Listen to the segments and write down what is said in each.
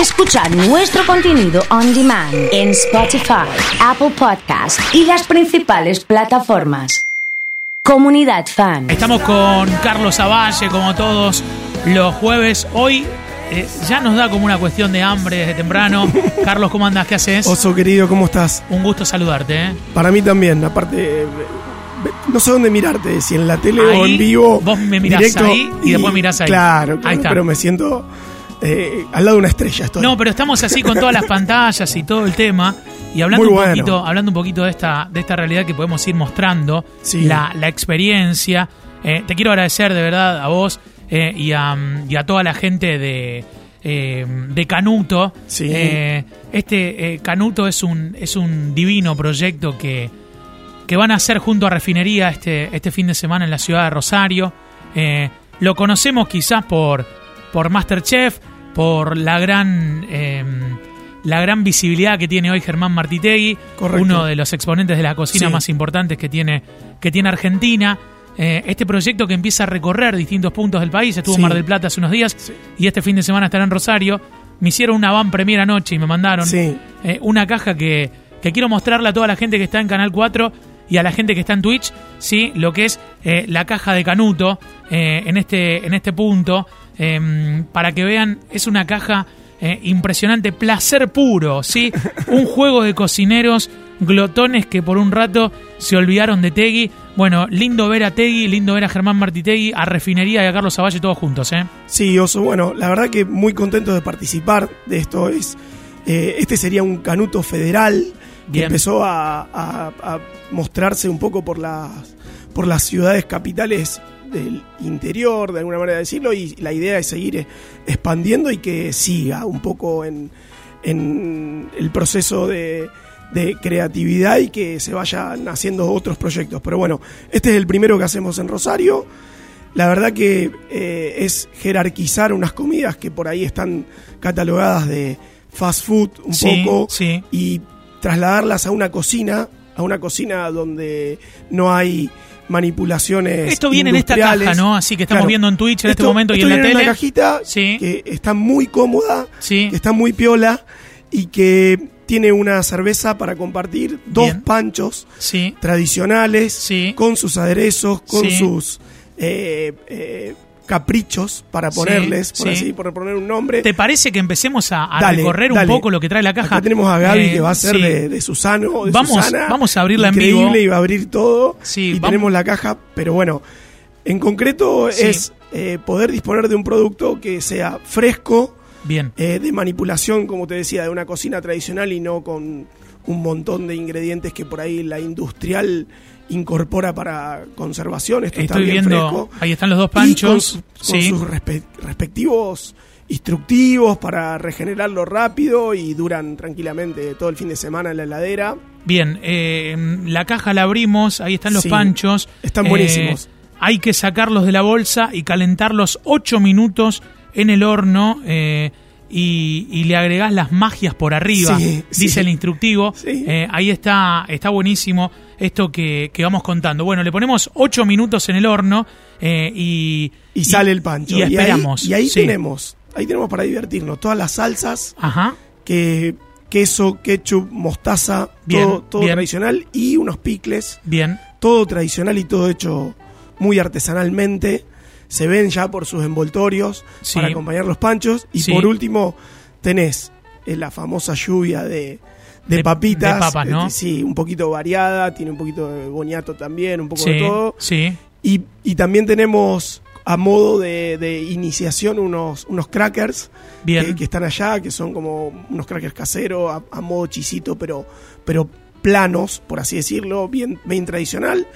Escuchar nuestro contenido on demand en Spotify, Apple Podcast y las principales plataformas. Comunidad Fan. Estamos con Carlos Avalle, como todos los jueves. Hoy eh, ya nos da como una cuestión de hambre desde temprano. Carlos, ¿cómo andas? ¿Qué haces? Oso querido, ¿cómo estás? Un gusto saludarte. ¿eh? Para mí también, aparte, eh, no sé dónde mirarte, si en la tele o en vivo. Vos me mirás directo, ahí y, después mirás ahí. Claro, claro Ahí está. pero me siento eh, al lado de una estrella. Estoy. No, pero estamos así con todas las pantallas y todo el tema. Y hablando un poquito, hablando un poquito de esta, de esta realidad que podemos ir mostrando, Sí. la, la experiencia. Eh, te quiero agradecer de verdad a vos eh, y, a, y a toda la gente de, de Canuto. Sí. Este Canuto es un, es un divino proyecto que, que van a hacer junto a Refinería este, este fin de semana en la ciudad de Rosario. Lo conocemos quizás por, por Masterchef, por la gran, eh, la gran visibilidad que tiene hoy Germán Martitegui, Correcto. uno de los exponentes de la cocina Sí. más importantes que tiene, que tiene Argentina. Eh, este proyecto que empieza a recorrer distintos puntos del país, estuvo en Sí. Mar del Plata hace unos días Sí. y este fin de semana estará en Rosario. Me hicieron una van premier anoche y me mandaron eh, una caja que, que quiero mostrarle a toda la gente que está en Canal 4 y a la gente que está en Twitch, sí, lo que es eh, la caja de Canuto eh, en, este, en este punto, eh, para que vean, es una caja eh, impresionante, placer puro, sí, un juego de cocineros glotones que por un rato se olvidaron de Tegui. Bueno, lindo ver a Tegui, lindo ver a Germán Martitegui, a Refinería y a Carlos Avalle todos juntos, ¿eh? Sí, Oso, bueno, la verdad que muy contento de participar de esto. Es, eh, este sería un canuto federal que empezó a, a- a mostrarse un poco por las, por las ciudades capitales del interior, de alguna manera decirlo, y la idea es seguir expandiendo y que siga un poco en, en el proceso de, de creatividad y que se vayan haciendo otros proyectos. Pero bueno, este es el primero que hacemos en Rosario. La verdad que eh, es jerarquizar unas comidas que por ahí están catalogadas de fast food un Sí, poco sí. y trasladarlas a una cocina, a una cocina donde no hay manipulaciones. Esto viene en esta caja, ¿no? Así que estamos Claro. viendo en Twitch en este Esto- momento y en la tele. una cajita Sí. que está muy cómoda, Sí. que está muy piola y que tiene una cerveza para compartir, dos Bien. panchos Sí. tradicionales, Sí. con sus aderezos, con sus eh, eh, caprichos para Sí, ponerles, por sí. así, por poner un nombre. ¿Te parece que empecemos a, a Dale, recorrer dale. un poco lo que trae la caja? Acá tenemos a Gaby Eh, que va a ser sí. de, de Susano, de Vamos- Susana. vamos a abrirla en Increíble, vivo. y va a abrir todo. Sí, y vamos- tenemos la caja, pero bueno, en concreto Sí. es eh, poder disponer de un producto que sea fresco, Bien. eh, de manipulación, como te decía, de una cocina tradicional y no con un montón de ingredientes que por ahí la industrial incorpora para conservación. Esto está Estoy bien viendo, fresco. ahí están los dos Y con, panchos. con sí. sus respe- respectivos instructivos para regenerarlo rápido y duran tranquilamente todo el fin de semana en la heladera. Bien, eh, la caja la abrimos, ahí están los Sí, panchos. están Eh, buenísimos. hay que sacarlos de la bolsa y calentarlos 8 minutos en el horno eh, y, y le agregás las magias por arriba, Sí, dice sí. el instructivo. Sí. Eh, ahí está, está buenísimo esto que, que vamos contando. Bueno, le ponemos 8 minutos en el horno eh, y, Y, sale el pancho. Y ahí- esperamos. Y ahí, tenemos, ahí tenemos para divertirnos todas las salsas, Ajá. que queso, ketchup, mostaza, Bien, todo, todo bien. tradicional y unos picles, Bien. todo tradicional y todo hecho muy artesanalmente. Se ven ya por sus envoltorios Sí. para acompañar los panchos. Y Sí. por último, tenés eh, la famosa lluvia de, de De- papitas. de papas, ¿no? eh, Sí, un poquito variada, tiene un poquito de boniato también, un poco Sí, de todo. sí. Y, y también tenemos a modo de, de iniciación unos, unos crackers Bien. que, que están allá, que son como unos crackers caseros, a, a modo chisito, pero, pero planos, por así decirlo, bien, bien tradicional.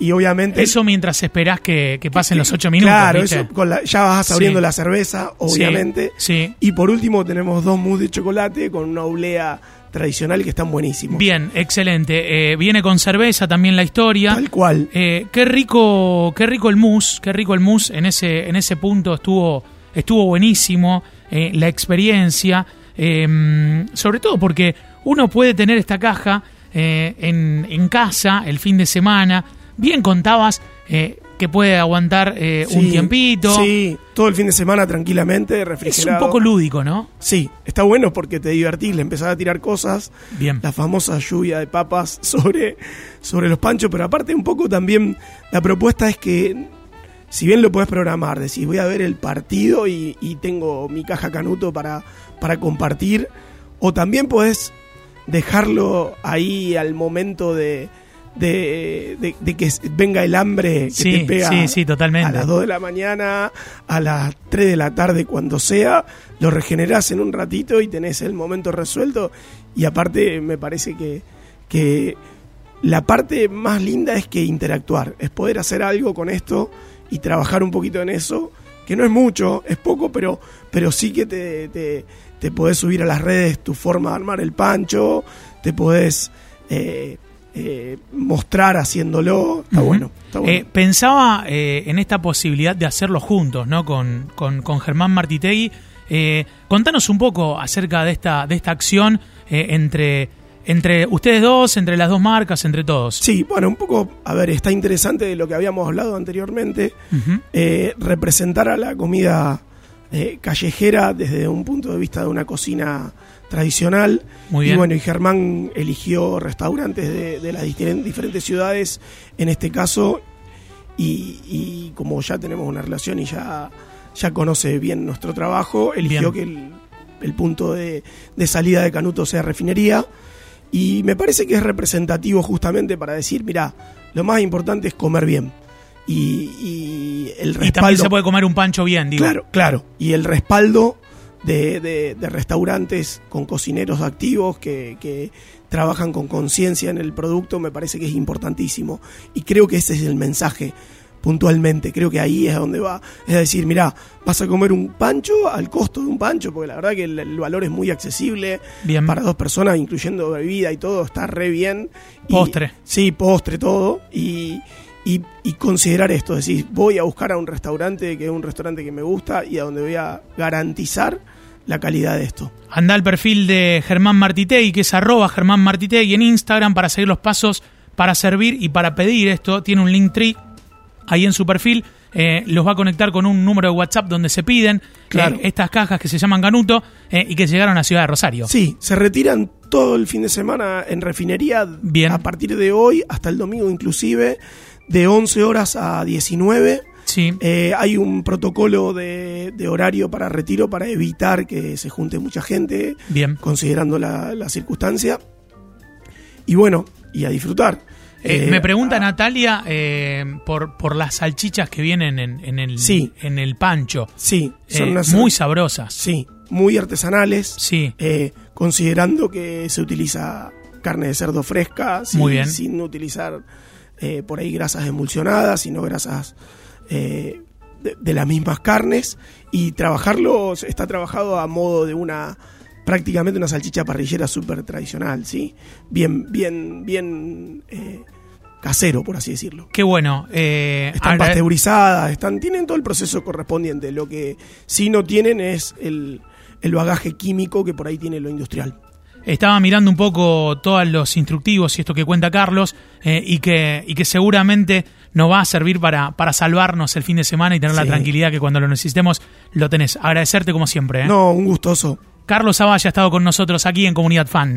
Y obviamente... Eso mientras esperás que, que pasen los 8 minutos. Claro, ¿viste? eso con la- ya vas abriendo Sí. la cerveza, obviamente. Sí. Y por último tenemos dos mousse de chocolate con una oblea tradicional que están buenísimos. Bien, excelente. Eh, viene con cerveza también la historia. Tal cual. Eh, qué rico, qué rico el mousse, qué rico el mousse en ese, en ese punto estuvo, estuvo buenísimo. eh, la experiencia, eh, sobre todo porque uno puede tener esta caja en, en casa el fin de semana. Bien contabas, eh, que puede aguantar eh, un tiempito. Sí, todo el fin de semana tranquilamente, Es refrigerado. un poco lúdico, ¿no? Sí, está bueno porque te divertís, le empezás a tirar cosas, Bien. la famosa lluvia de papas sobre, sobre los panchos, pero aparte un poco también la propuesta es que, si bien lo puedes programar, decís voy a ver el partido y, y tengo mi caja canuto para, para compartir, o también podés dejarlo ahí al momento de, de, de- de que venga el hambre que Sí, te pega sí, sí, totalmente. a las 2 de la mañana, a las 3 de la tarde, cuando sea, lo regenerás en un ratito y tenés el momento resuelto. Y aparte me parece que, que la parte más linda es que interactuar, es poder hacer algo con esto y trabajar un poquito en eso, que no es mucho, es poco, pero, pero sí que te, te, te podés subir a las redes tu forma de armar el pancho, te podés eh, eh, mostrar haciéndolo, está bueno. Está bueno. Eh, pensaba eh, en esta posibilidad de hacerlo juntos, ¿no? Con, con, con Germán Martitegui. Contanos un poco acerca de esta, de esta acción entre, entre ustedes dos, entre las dos marcas, entre todos. Sí, bueno, un poco, a ver, está interesante de lo que habíamos hablado anteriormente, representar a la comida callejera desde un punto de vista de una cocina tradicional. Muy Y bien. bueno, y Germán eligió restaurantes de, de las difer- diferentes ciudades, en este caso, y, y como ya tenemos una relación y ya, ya conoce bien nuestro trabajo, eligió Bien. que el, el punto de, de salida de Canuto sea refinería. Y me parece que es representativo justamente para decir, mira, lo más importante es comer bien. Y, y el Y respaldo. también se puede comer un pancho bien, digo. Claro, claro. Y el respaldo de, de- de restaurantes con cocineros activos que, que trabajan con conciencia en el producto me parece que es importantísimo. Y creo que ese es el mensaje puntualmente. Creo que ahí es donde va. Es decir, mira, vas a comer un pancho al costo de un pancho, porque la verdad que el, el valor es muy accesible Bien. para dos personas, incluyendo bebida y todo, está re bien. Y- Postre. sí, postre, todo. Y, y, y considerar esto, es decir, voy a buscar a un restaurante que es un restaurante que me gusta y a donde voy a garantizar la calidad de esto. Anda al perfil de Germán Martitegui, que es arroba Germán Martitegui en Instagram para seguir los pasos para servir y para pedir esto. Tiene un link tree ahí en su perfil. eh, los va a conectar con un número de WhatsApp donde se piden Claro. eh, estas cajas que se llaman Ganuto eh, y que llegaron a Ciudad de Rosario. Sí, se retiran todo el fin de semana en refinería Bien. a partir de hoy hasta el domingo inclusive, de 11 horas a 19. Sí. Eh, hay un protocolo de, de horario para retiro para evitar que se junte mucha gente, Bien. considerando la, la circunstancia. Y bueno, y a disfrutar. Eh, Eh, me pregunta Natalia eh, por, por las salchichas que vienen en, en el, Sí. en el pancho. Sí, son Eh, unas- muy sabrosas. Sí, muy artesanales. Sí. eh, considerando que se utiliza carne de cerdo fresca, sin, Muy bien. sin utilizar eh, por ahí grasas emulsionadas, sino grasas eh, de, de las mismas carnes. Y trabajarlo está trabajado a modo de una prácticamente una salchicha parrillera súper tradicional, ¿sí? Bien, bien, bien eh, casero, por así decirlo. Qué bueno. eh, Están pasteurizadas, están, tienen todo el proceso correspondiente. Lo que sí no tienen es el, el bagaje químico que por ahí tiene lo industrial. Estaba mirando un poco todos los instructivos y esto que cuenta Carlos eh, y, que, y que seguramente nos va a servir para, para salvarnos el fin de semana y tener la tranquilidad que cuando lo necesitemos lo tenés. Agradecerte como siempre. ¿eh? No, un gustoso. Carlos Zavalla ha estado con nosotros aquí en Comunidad Fan.